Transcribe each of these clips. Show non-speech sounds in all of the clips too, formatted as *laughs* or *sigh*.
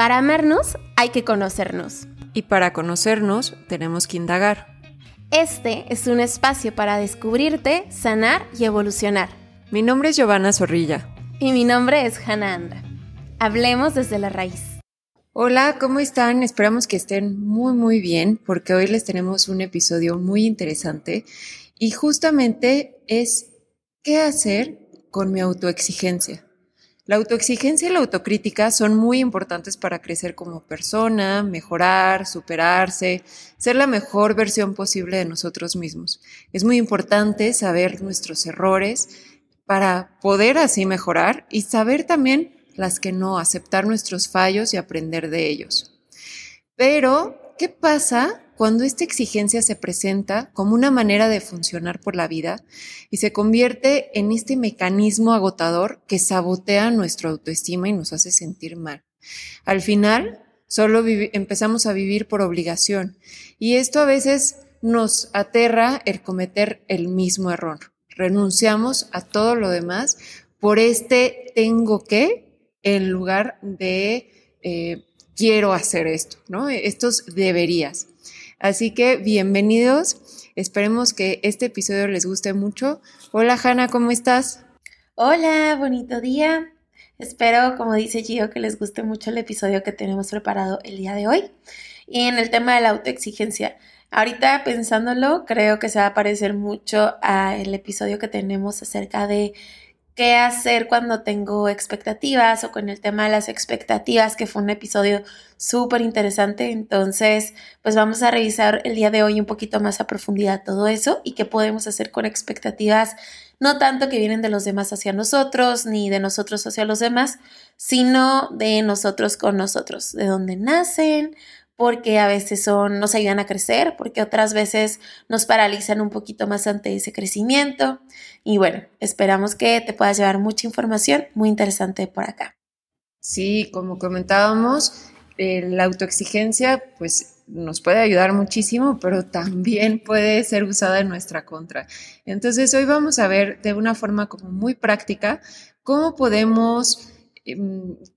Para amarnos hay que conocernos. Y para conocernos tenemos que indagar. Este es un espacio para descubrirte, sanar y evolucionar. Mi nombre es Giovanna Zorrilla. Y mi nombre es Hannah Andra. Hablemos desde la raíz. Hola, ¿cómo están? Esperamos que estén muy muy bien porque hoy les tenemos un episodio muy interesante y justamente es qué hacer con mi autoexigencia. La autoexigencia y la autocrítica son muy importantes para crecer como persona, mejorar, superarse, ser la mejor versión posible de nosotros mismos. Es muy importante saber nuestros errores para poder así mejorar y saber también las que no, aceptar nuestros fallos y aprender de ellos. Pero, ¿qué pasa cuando esta exigencia se presenta como una manera de funcionar por la vida y se convierte en este mecanismo agotador que sabotea nuestra autoestima y nos hace sentir mal? Al final, solo empezamos a vivir por obligación y esto a veces nos aterra el cometer el mismo error. Renunciamos a todo lo demás por este tengo que en lugar de eh, quiero hacer esto, ¿no? Estos deberías. Así que bienvenidos. Esperemos que este episodio les guste mucho. Hola Hanna, ¿cómo estás? Hola, bonito día. Espero, como dice Gio, que les guste mucho el episodio que tenemos preparado el día de hoy. Y en el tema de la autoexigencia. Ahorita pensándolo, creo que se va a parecer mucho al episodio que tenemos acerca de qué hacer cuando tengo expectativas o con el tema de las expectativas, que fue un episodio súper interesante. Entonces, pues vamos a revisar el día de hoy un poquito más a profundidad todo eso y qué podemos hacer con expectativas, no tanto que vienen de los demás hacia nosotros, ni de nosotros hacia los demás, sino de nosotros con nosotros, de dónde nacen, porque a veces son, nos ayudan a crecer, porque otras veces nos paralizan un poquito más ante ese crecimiento. Y bueno, esperamos que te puedas llevar mucha información muy interesante por acá. Sí, como comentábamos, eh, la autoexigencia pues nos puede ayudar muchísimo, pero también *laughs* puede ser usada en nuestra contra. Entonces hoy vamos a ver de una forma como muy práctica cómo podemos Em,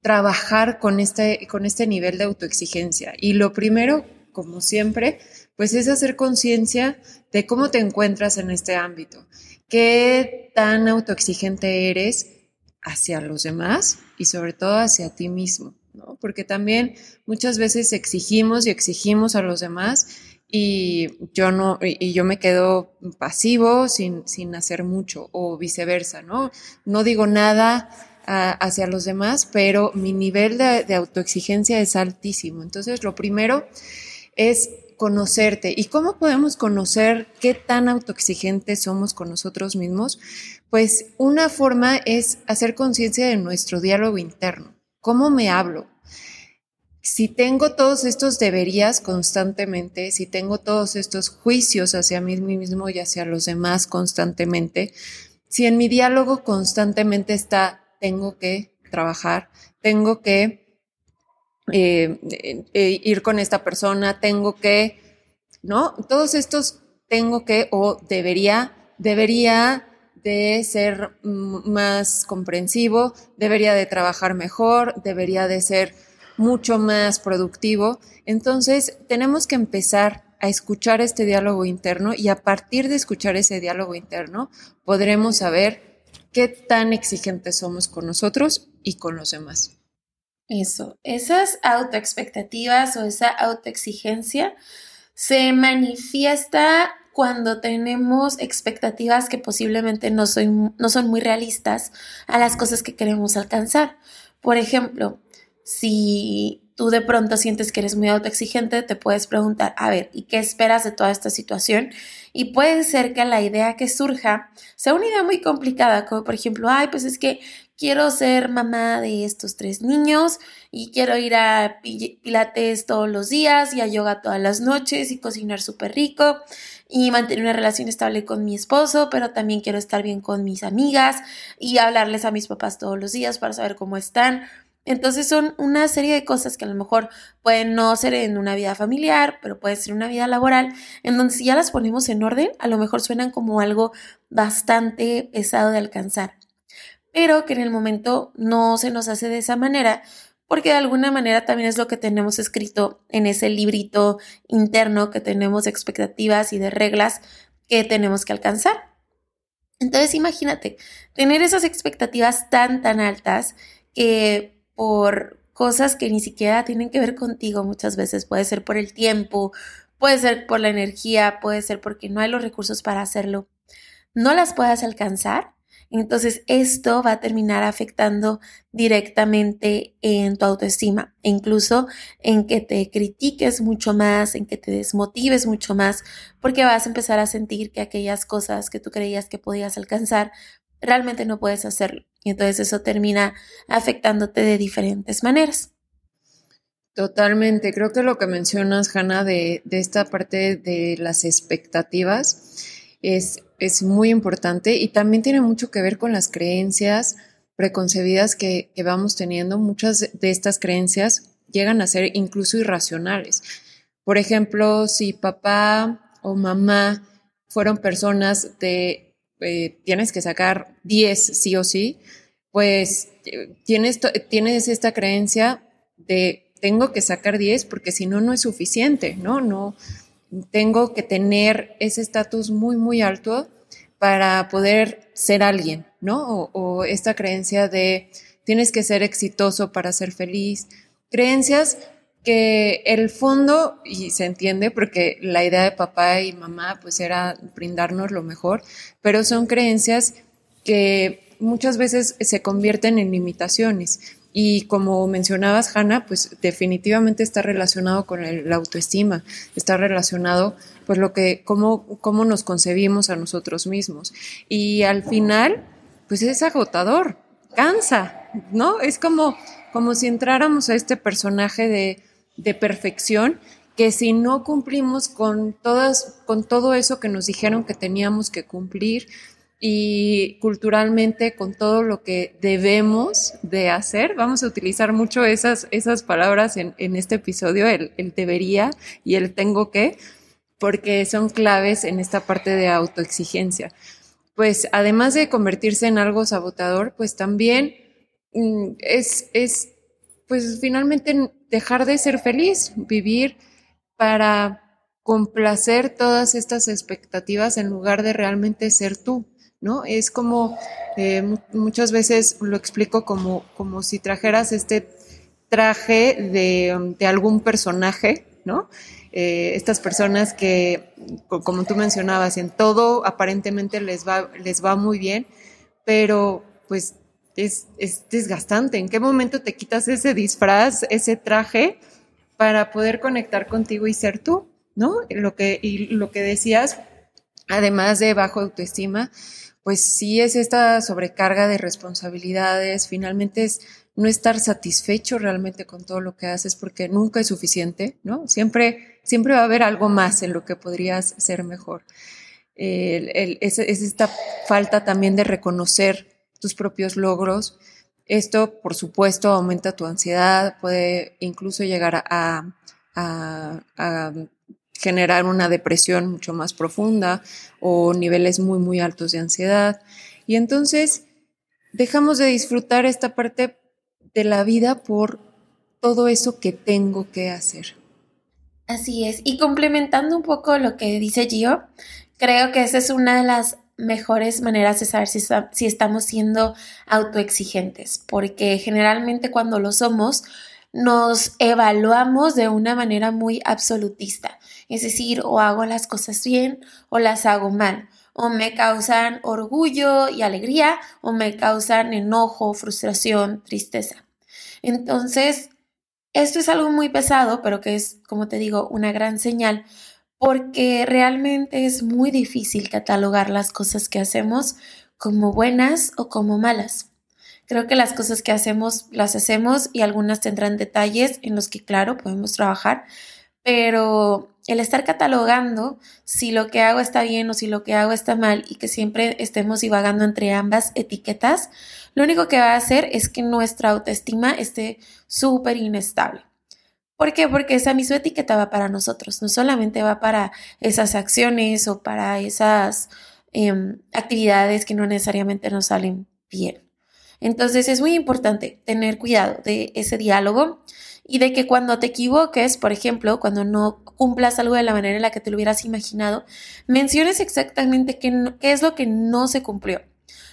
trabajar con este, con este nivel de autoexigencia. Y lo primero, como siempre, pues es hacer conciencia de cómo te encuentras en este ámbito, qué tan autoexigente eres hacia los demás y sobre todo hacia ti mismo, ¿no? Porque también muchas veces exigimos y exigimos a los demás y yo no, y yo me quedo pasivo sin, sin hacer mucho o viceversa, ¿no? No digo nada hacia los demás, pero mi nivel de, autoexigencia es altísimo. Entonces, lo primero es conocerte. ¿Y cómo podemos conocer qué tan autoexigentes somos con nosotros mismos? Pues una forma es hacer conciencia de nuestro diálogo interno. ¿Cómo me hablo? Si tengo todos estos deberías constantemente, si tengo todos estos juicios hacia mí mismo y hacia los demás constantemente, si en mi diálogo constantemente está tengo que trabajar, tengo que eh, eh, ir con esta persona, tengo que, ¿no? Todos estos tengo que o debería, debería de ser más comprensivo, debería de trabajar mejor, debería de ser mucho más productivo. Entonces, tenemos que empezar a escuchar este diálogo interno y a partir de escuchar ese diálogo interno podremos saber qué tan exigentes somos con nosotros y con los demás. Eso, esas autoexpectativas o esa autoexigencia se manifiesta cuando tenemos expectativas que posiblemente no, no son muy realistas a las cosas que queremos alcanzar. Por ejemplo, si tú de pronto sientes que eres muy autoexigente, te puedes preguntar, a ver, ¿y qué esperas de toda esta situación? Y puede ser que la idea que surja sea una idea muy complicada, como por ejemplo, ay, pues es que quiero ser mamá de estos tres niños y quiero ir a pilates todos los días y a yoga todas las noches y cocinar súper rico y mantener una relación estable con mi esposo, pero también quiero estar bien con mis amigas y hablarles a mis papás todos los días para saber cómo están. Entonces son una serie de cosas que a lo mejor pueden no ser en una vida familiar, pero puede ser una vida laboral, en donde si ya las ponemos en orden, a lo mejor suenan como algo bastante pesado de alcanzar, pero que en el momento no se nos hace de esa manera, porque de alguna manera también es lo que tenemos escrito en ese librito interno que tenemos de expectativas y de reglas que tenemos que alcanzar. Entonces imagínate, tener esas expectativas tan, tan altas que por cosas que ni siquiera tienen que ver contigo muchas veces, puede ser por el tiempo, puede ser por la energía, puede ser porque no hay los recursos para hacerlo, no las puedas alcanzar, entonces esto va a terminar afectando directamente en tu autoestima e incluso en que te critiques mucho más, en que te desmotives mucho más, porque vas a empezar a sentir que aquellas cosas que tú creías que podías alcanzar, realmente no puedes hacerlo. Y entonces eso termina afectándote de diferentes maneras. Totalmente. Creo que lo que mencionas, Hanna, de, de esta parte de las expectativas es es muy importante y también tiene mucho que ver con las creencias preconcebidas que, vamos teniendo. Muchas de estas creencias llegan a ser incluso irracionales. Por ejemplo, si papá o mamá fueron personas de eh, tienes que sacar 10 sí o sí, pues eh, tienes, tienes esta creencia de tengo que sacar 10 porque si no, no es suficiente, ¿no? No, tengo que tener ese estatus muy, muy alto para poder ser alguien, ¿no? O, esta creencia de tienes que ser exitoso para ser feliz. Creencias que el fondo, y se entiende porque la idea de papá y mamá pues era brindarnos lo mejor, pero son creencias que muchas veces se convierten en limitaciones. Y como mencionabas, Hannah, pues definitivamente está relacionado con la autoestima, está relacionado pues lo que, cómo, cómo nos concebimos a nosotros mismos. Y al final, pues es agotador, cansa, ¿no? Es como, como si entráramos a este personaje de, de perfección que si no cumplimos con todas, con todo eso que nos dijeron que teníamos que cumplir, y culturalmente con todo lo que debemos de hacer. Vamos a utilizar mucho esas, esas palabras en, en este episodio, el, el, debería y el tengo que, porque son claves en esta parte de autoexigencia. Pues además de convertirse en algo sabotador, pues también mm, es, es, pues finalmente dejar de ser feliz, vivir para complacer todas estas expectativas en lugar de realmente ser tú. ¿no? Es como, eh, muchas veces lo explico como, como si trajeras este traje de, de algún personaje, ¿no? Eh, estas personas que, como tú mencionabas, en todo aparentemente les va, les va muy bien, pero pues es, es desgastante. ¿En qué momento te quitas ese disfraz, ese traje, para poder conectar contigo y ser tú? ¿No? Lo que, y lo que decías, además de bajo autoestima, pues sí es esta sobrecarga de responsabilidades, finalmente es no estar satisfecho realmente con todo lo que haces porque nunca es suficiente, ¿no? Siempre, siempre va a haber algo más en lo que podrías ser mejor. es, esta falta también de reconocer tus propios logros. Esto, por supuesto, aumenta tu ansiedad, puede incluso llegar a generar una depresión mucho más profunda o niveles muy, muy altos de ansiedad. Y entonces dejamos de disfrutar esta parte de la vida por todo eso que tengo que hacer. Así es. Y complementando un poco lo que dice Gio, creo que esa es una de las mejores maneras de saber si, si estamos siendo autoexigentes, porque generalmente cuando lo somos, nos evaluamos de una manera muy absolutista. Es decir, o hago las cosas bien o las hago mal. O me causan orgullo y alegría o me causan enojo, frustración, tristeza. Entonces, esto es algo muy pesado, pero que es, como te digo, una gran señal porque realmente es muy difícil catalogar las cosas que hacemos como buenas o como malas. Creo que las cosas que hacemos las hacemos y algunas tendrán detalles en los que, claro, podemos trabajar, pero el estar catalogando si lo que hago está bien o si lo que hago está mal y que siempre estemos divagando entre ambas etiquetas, lo único que va a hacer es que nuestra autoestima esté súper inestable. ¿Por qué? Porque esa misma etiqueta va para nosotros, no solamente va para esas acciones o para esas em, actividades que no necesariamente nos salen bien. Entonces es muy importante tener cuidado de ese diálogo y de que cuando te equivoques, por ejemplo, cuando no cumplas algo de la manera en la que te lo hubieras imaginado, menciones exactamente qué, qué es lo que no se cumplió.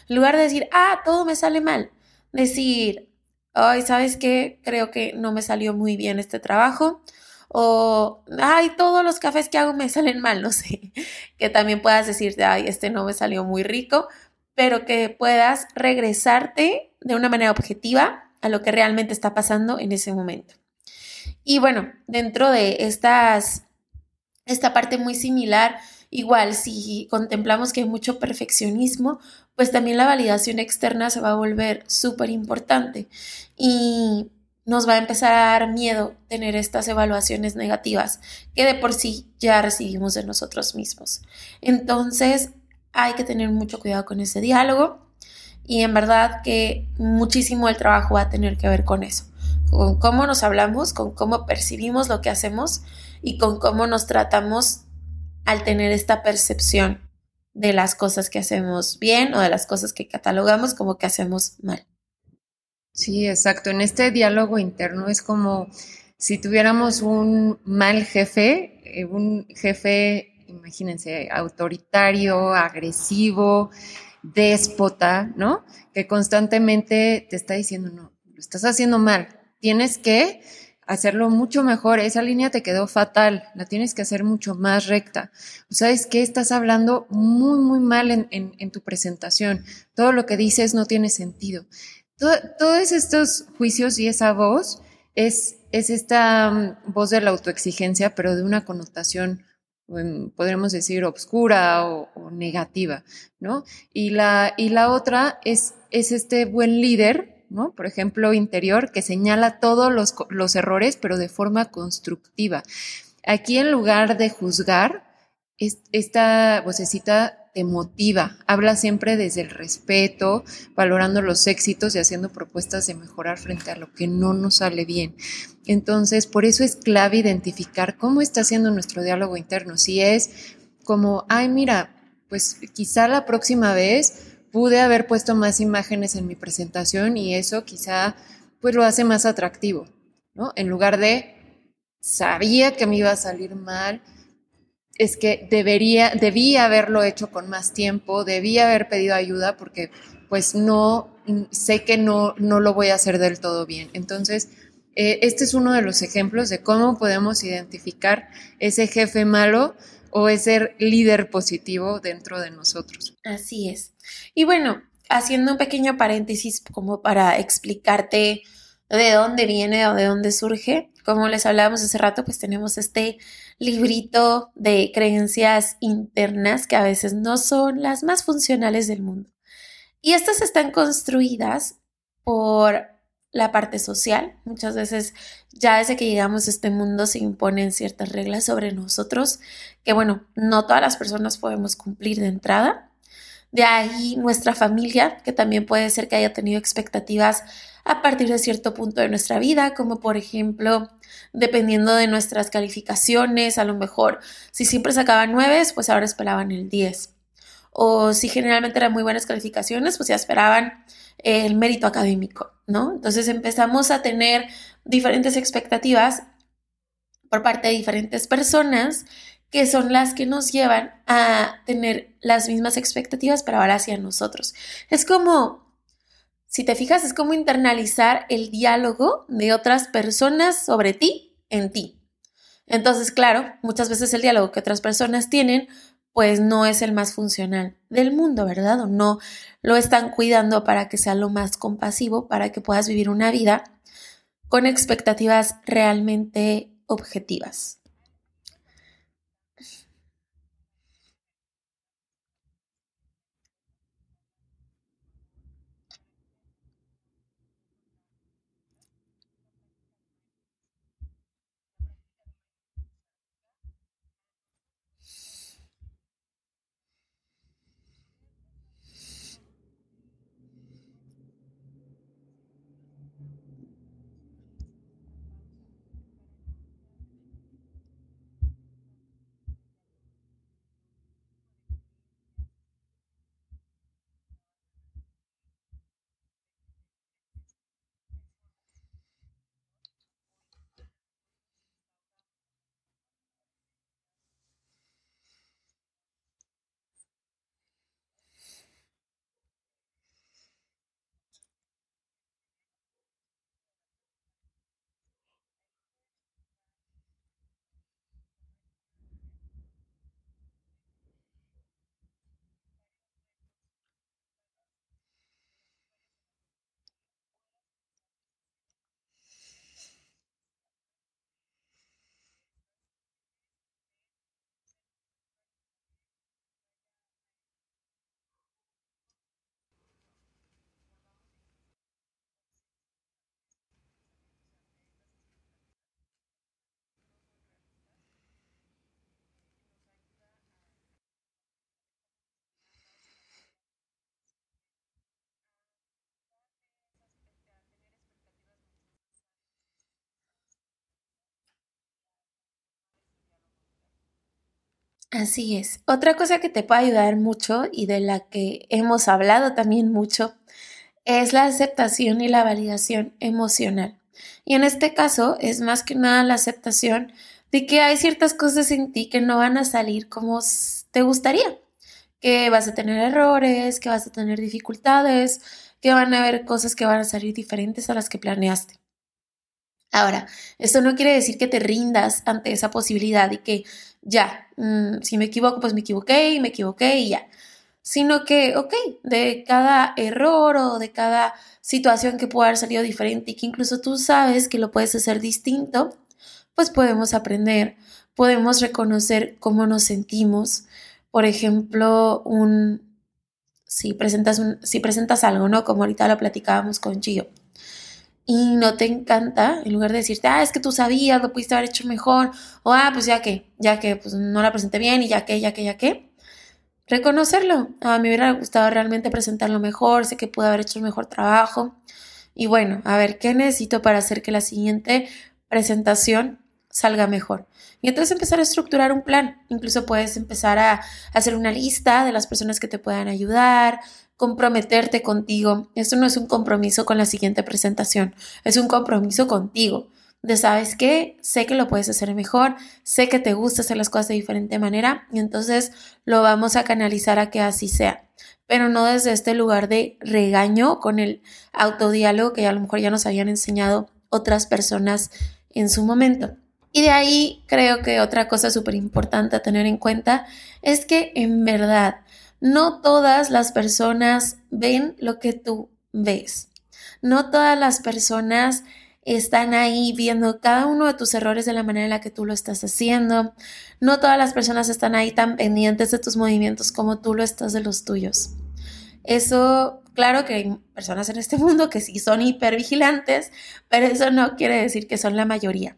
En lugar de decir, ah, todo me sale mal, decir, ay, ¿sabes qué? Creo que no me salió muy bien este trabajo. O, ay, todos los cafés que hago me *laughs* salen mal, no sé. Que también puedas decirte, ay, este no me salió muy rico, pero que puedas regresarte de una manera objetiva a lo que realmente está pasando en ese momento. Y bueno, dentro de estas, esta parte muy similar, igual si contemplamos que hay mucho perfeccionismo, pues también la validación externa se va a volver súper importante y nos va a empezar a dar miedo tener estas evaluaciones negativas que de por sí ya recibimos de nosotros mismos. Entonces hay que tener mucho cuidado con ese diálogo y en verdad que muchísimo el trabajo va a tener que ver con eso, con cómo nos hablamos, con cómo percibimos lo que hacemos y con cómo nos tratamos al tener esta percepción de las cosas que hacemos bien o de las cosas que catalogamos como que hacemos mal. Sí, exacto. En este diálogo interno es como si tuviéramos un mal jefe, eh, un jefe, imagínense, autoritario, agresivo, déspota, ¿no? Que constantemente te está diciendo, no, lo estás haciendo mal, tienes que hacerlo mucho mejor. Esa línea te quedó fatal, la tienes que hacer mucho más recta. O sabes que estás hablando muy, muy mal en, tu presentación. Todo lo que dices no tiene sentido. todos estos juicios y esa voz es, es esta mm, voz de la autoexigencia, pero de una connotación em, podríamos decir, obscura o, negativa, ¿no? Y la, y la otra es, es este buen líder por ejemplo, interior, que señala todos los, errores, pero de forma constructiva. Aquí, en lugar de juzgar, esta vocecita te motiva, habla siempre desde el respeto, valorando los éxitos y haciendo propuestas de mejorar frente a lo que no nos sale bien. Entonces, por eso es clave identificar cómo está haciendo nuestro diálogo interno. Si es como, ay, mira, pues quizá la próxima vez pude haber puesto más imágenes en mi presentación y eso quizá pues lo hace más atractivo, ¿no? En lugar de sabía que me iba a salir mal, es que debería, debía haberlo hecho con más tiempo, debía haber pedido ayuda porque pues no, sé que no, no lo voy a hacer del todo bien. Entonces, eh, este es uno de los ejemplos de cómo podemos identificar ese jefe malo o ese líder positivo dentro de nosotros. Así es. Y bueno, haciendo un pequeño paréntesis como para explicarte de dónde viene o de dónde surge, como les hablábamos hace rato, pues tenemos este librito de creencias internas que a veces no son las más funcionales del mundo. Y estas están construidas por la parte social. Muchas veces ya desde que llegamos a este mundo se imponen ciertas reglas sobre nosotros que, bueno, no todas las personas podemos cumplir de entrada. De ahí nuestra familia, que también puede ser que haya tenido expectativas a partir de cierto punto de nuestra vida, como por ejemplo, dependiendo de nuestras calificaciones, a lo mejor si siempre sacaban nueve, pues ahora esperaban el 10. O si generalmente eran muy buenas calificaciones, pues ya esperaban el mérito académico, ¿no? Entonces empezamos a tener diferentes expectativas por parte de diferentes personas que son las que nos llevan a tener las mismas expectativas, pero ahora hacia nosotros. Es como, si te fijas, es como internalizar el diálogo de otras personas sobre ti en ti. Entonces, claro, muchas veces el diálogo que otras personas tienen, pues no es el más funcional del mundo, ¿verdad? O no lo están cuidando para que sea lo más compasivo, para que puedas vivir una vida con expectativas realmente objetivas. Así es. Otra cosa que te puede ayudar mucho y de la que hemos hablado también mucho es la aceptación y la validación emocional. Y en este caso es más que nada la aceptación de que hay ciertas cosas en ti que no van a salir como te gustaría, que vas a tener errores, que vas a tener dificultades, que van a haber cosas que van a salir diferentes a las que planeaste. Ahora, esto no quiere decir que te rindas ante esa posibilidad y que ya, mm, si me equivoco, pues me equivoqué y me equivoqué y ya. Sino que, ok, de cada error o de cada situación que pueda haber salido diferente y que incluso tú sabes que lo puedes hacer distinto, pues podemos aprender, podemos reconocer cómo nos sentimos. Por ejemplo, un, si presentas, un, si presentas algo, ¿no? Como ahorita lo platicábamos con Gio y no te encanta, en lugar de decirte, ah, es que tú sabías, lo pudiste haber hecho mejor, o ah, pues ya que, ya que, pues no la presenté bien y ya que, ya que, ya que, reconocerlo. A mí me hubiera gustado realmente presentarlo mejor, sé que pude haber hecho un mejor trabajo. Y bueno, a ver, ¿qué necesito para hacer que la siguiente presentación salga mejor? Y entonces empezar a estructurar un plan. Incluso puedes empezar a hacer una lista de las personas que te puedan ayudar, comprometerte contigo. Esto no es un compromiso con la siguiente presentación, es un compromiso contigo. De sabes que sé que lo puedes hacer mejor, sé que te gusta hacer las cosas de diferente manera y entonces lo vamos a canalizar a que así sea. Pero no desde este lugar de regaño con el autodiálogo que a lo mejor ya nos habían enseñado otras personas en su momento. Y de ahí creo que otra cosa súper importante a tener en cuenta es que en verdad no todas las personas ven lo que tú ves. No todas las personas están ahí viendo cada uno de tus errores de la manera en la que tú lo estás haciendo. No todas las personas están ahí tan pendientes de tus movimientos como tú lo estás de los tuyos. Eso, claro que hay personas en este mundo que sí son hipervigilantes, pero eso no quiere decir que son la mayoría.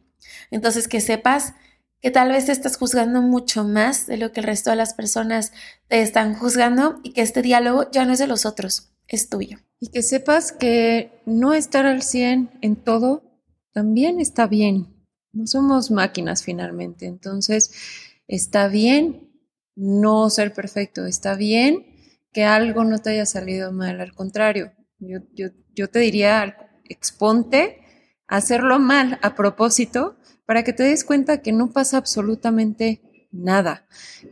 Entonces, que sepas que tal vez estás juzgando mucho más de lo que el resto de las personas te están juzgando y que este diálogo ya no es de los otros, es tuyo. Y que sepas que no estar al 100 en todo también está bien. No somos máquinas finalmente, entonces está bien no ser perfecto, está bien que algo no te haya salido mal, al contrario, yo, yo, yo te diría, exponte hacerlo mal a propósito para que te des cuenta que no pasa absolutamente nada,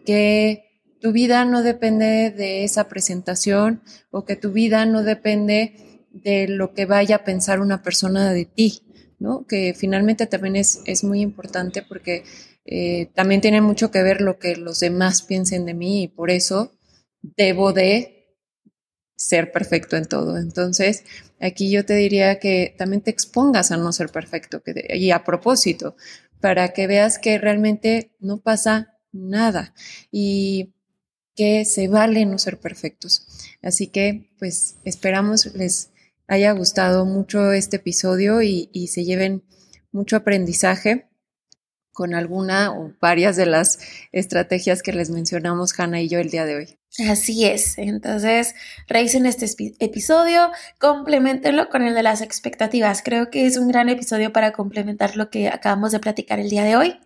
que tu vida no depende de esa presentación o que tu vida no depende de lo que vaya a pensar una persona de ti, ¿no? Que finalmente también es, es muy importante porque eh, también tiene mucho que ver lo que los demás piensen de mí y por eso debo de ser perfecto en todo. Entonces, aquí yo te diría que también te expongas a no ser perfecto y a propósito, para que veas que realmente no pasa nada y que se vale no ser perfectos. Así que, pues, esperamos les haya gustado mucho este episodio y, se lleven mucho aprendizaje con alguna o varias de las estrategias que les mencionamos Hanna y yo el día de hoy. Así es. Entonces, revisen este episodio, complementenlo con el de las expectativas. Creo que es un gran episodio para complementar lo que acabamos de platicar el día de hoy.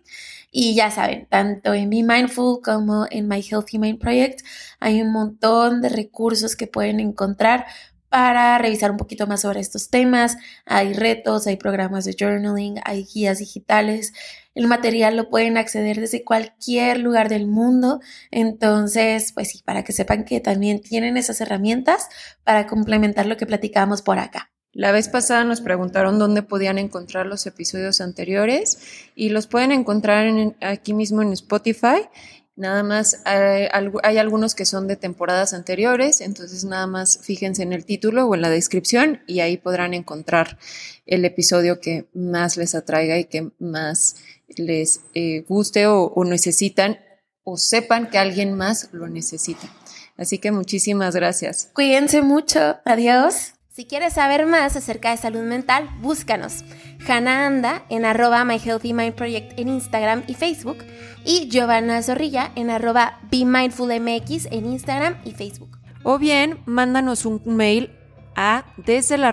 Y ya saben, tanto en Be Mindful como en My Healthy Mind Project hay un montón de recursos que pueden encontrar para revisar un poquito más sobre estos temas. Hay retos, hay programas de journaling, hay guías digitales. El material lo pueden acceder desde cualquier lugar del mundo. Entonces, pues sí, para que sepan que también tienen esas herramientas para complementar lo que platicamos por acá. La vez pasada nos preguntaron dónde podían encontrar los episodios anteriores y los pueden encontrar aquí mismo en Spotify Nada más hay, algunos que son de temporadas anteriores, entonces nada más fíjense en el título o en la descripción y ahí podrán encontrar el episodio que más les atraiga y que más les eh, guste o, o necesitan o sepan que alguien más lo necesita. Así que muchísimas gracias. Cuídense mucho. Adiós. Si quieres saber más acerca de salud mental, búscanos. Hannah Anda en arroba My Healthy Mind Project en Instagram y Facebook y Giovanna Zorrilla en arroba Be Mindful MX en Instagram y Facebook. O bien, mándanos un mail a desde la